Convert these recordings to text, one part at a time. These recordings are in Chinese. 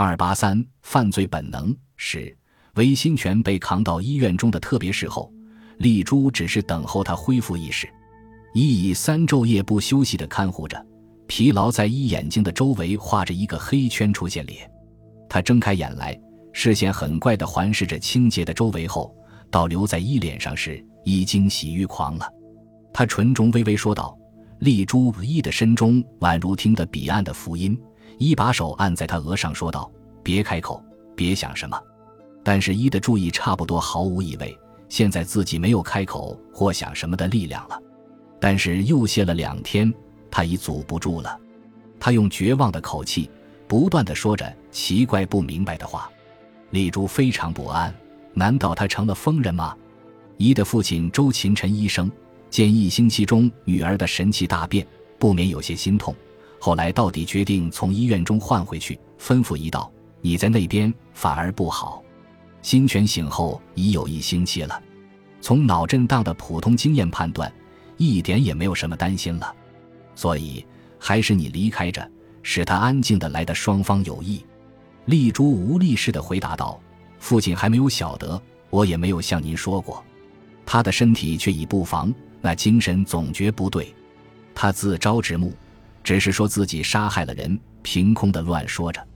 二八三犯罪本能是韦新全被扛到医院中的特别时候，丽珠只是等候他恢复意识。一以三昼夜不休息地看护着，疲劳在一眼睛的周围画着一个黑圈出现裂。他睁开眼来，视线很怪地环视着清洁的周围后，倒留在一脸上时已经喜欲狂了。他唇中微微说道：“丽珠一的身中宛如听得彼岸的福音。”一把手按在他额上，说道：“别开口，别想什么。”但是一的注意差不多毫无意味，现在自己没有开口或想什么的力量了。但是又歇了两天，他已阻不住了。他用绝望的口气不断的说着奇怪不明白的话。丽珠非常不安，难道他成了疯人吗？一的父亲周勤臣医生见一星期中女儿的神气大变，不免有些心痛。后来到底决定从医院中换回去，吩咐一道：“你在那边反而不好。”新泉醒后已有一星期了，从脑震荡的普通经验判断，一点也没有什么担心了，所以还是你离开着，使他安静的来的双方有益。丽珠无力似的回答道：“父亲还没有晓得，我也没有向您说过，他的身体却已不防，那精神总觉不对，他自招直目。”只是说自己杀害了人，凭空的乱说着，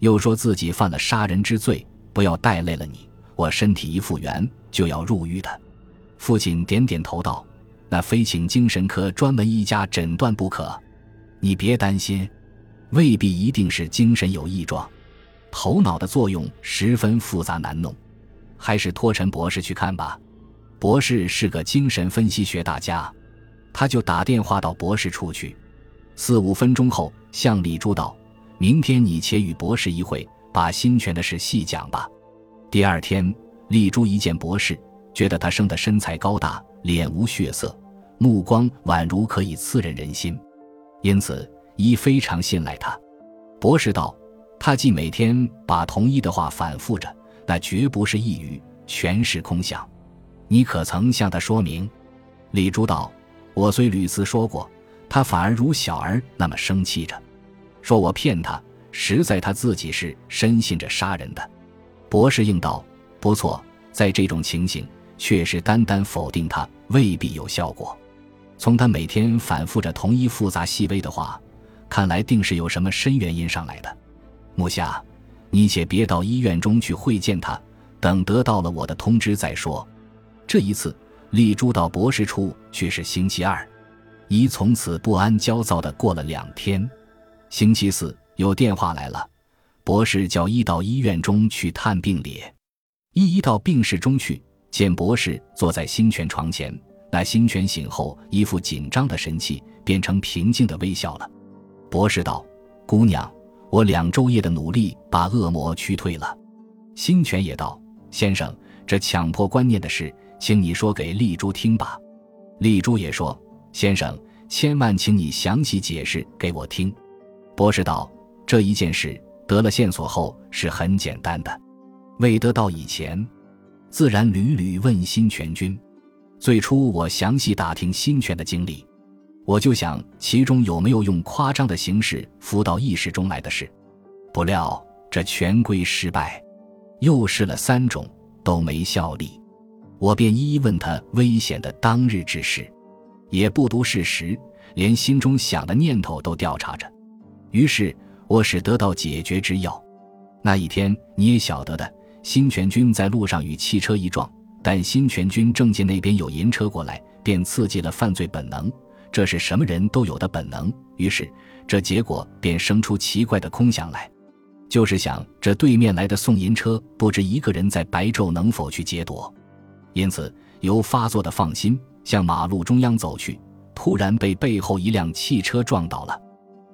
又说自己犯了杀人之罪，不要带累了你。我身体一复原就要入狱的。父亲点点头道：“那非请精神科专门医家诊断不可。你别担心，未必一定是精神有异状，头脑的作用十分复杂难弄，还是托陈博士去看吧。博士是个精神分析学大家，他就打电话到博士处去。”四五分钟后，向李珠道：“明天你且与博士一会，把新泉的事细讲吧。”第二天，丽珠一见博士，觉得他生的身材高大，脸无血色，目光宛如可以刺人人心，因此一非常信赖他。博士道：“他既每天把同一的话反复着，那绝不是一语，全是空想。你可曾向他说明？”李珠道：“我虽屡次说过。”他反而如小儿那么生气着，说我骗他，实在他自己是深信着杀人的。博士应道：“不错，在这种情形，确实单单否定他未必有效果。从他每天反复着同一复杂细微的话，看来定是有什么深原因上来的。木下，你且别到医院中去会见他，等得到了我的通知再说。这一次，丽珠到博士处却是星期二。一从此不安焦躁的过了两天，星期四有电话来了，博士叫一到医院中去探病理。一一到病室中去，见博士坐在新泉床前，那新泉醒后一副紧张的神气变成平静的微笑了。博士道：“姑娘，我两昼夜的努力把恶魔驱退了。”新泉也道：“先生，这强迫观念的事，请你说给丽珠听吧。”丽珠也说。先生，千万请你详细解释给我听。博士道：“这一件事得了线索后是很简单的，未得到以前，自然屡屡问心全君。最初我详细打听新泉的经历，我就想其中有没有用夸张的形式浮到意识中来的事。不料这全归失败，又试了三种都没效力，我便一一问他危险的当日之事。”也不读事实，连心中想的念头都调查着，于是我使得到解决之药。那一天你也晓得的，新全军在路上与汽车一撞，但新全军正见那边有银车过来，便刺激了犯罪本能，这是什么人都有的本能。于是这结果便生出奇怪的空想来，就是想这对面来的送银车，不知一个人在白昼能否去劫夺，因此由发作的放心。向马路中央走去，突然被背后一辆汽车撞倒了。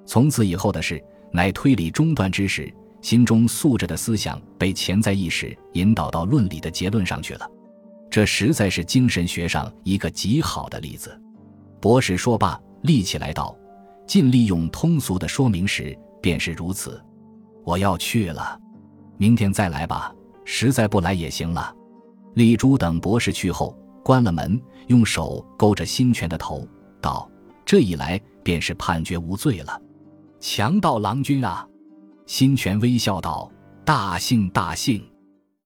从此以后的事，乃推理中断之时，心中宿着的思想被潜在意识引导到论理的结论上去了。这实在是精神学上一个极好的例子。博士说罢，立起来道：“尽力用通俗的说明时，便是如此。我要去了，明天再来吧。实在不来也行了。”丽珠等博士去后。关了门，用手勾着新泉的头，道：“这一来便是判决无罪了。”强盗郎君啊！新泉微笑道：“大幸大幸。”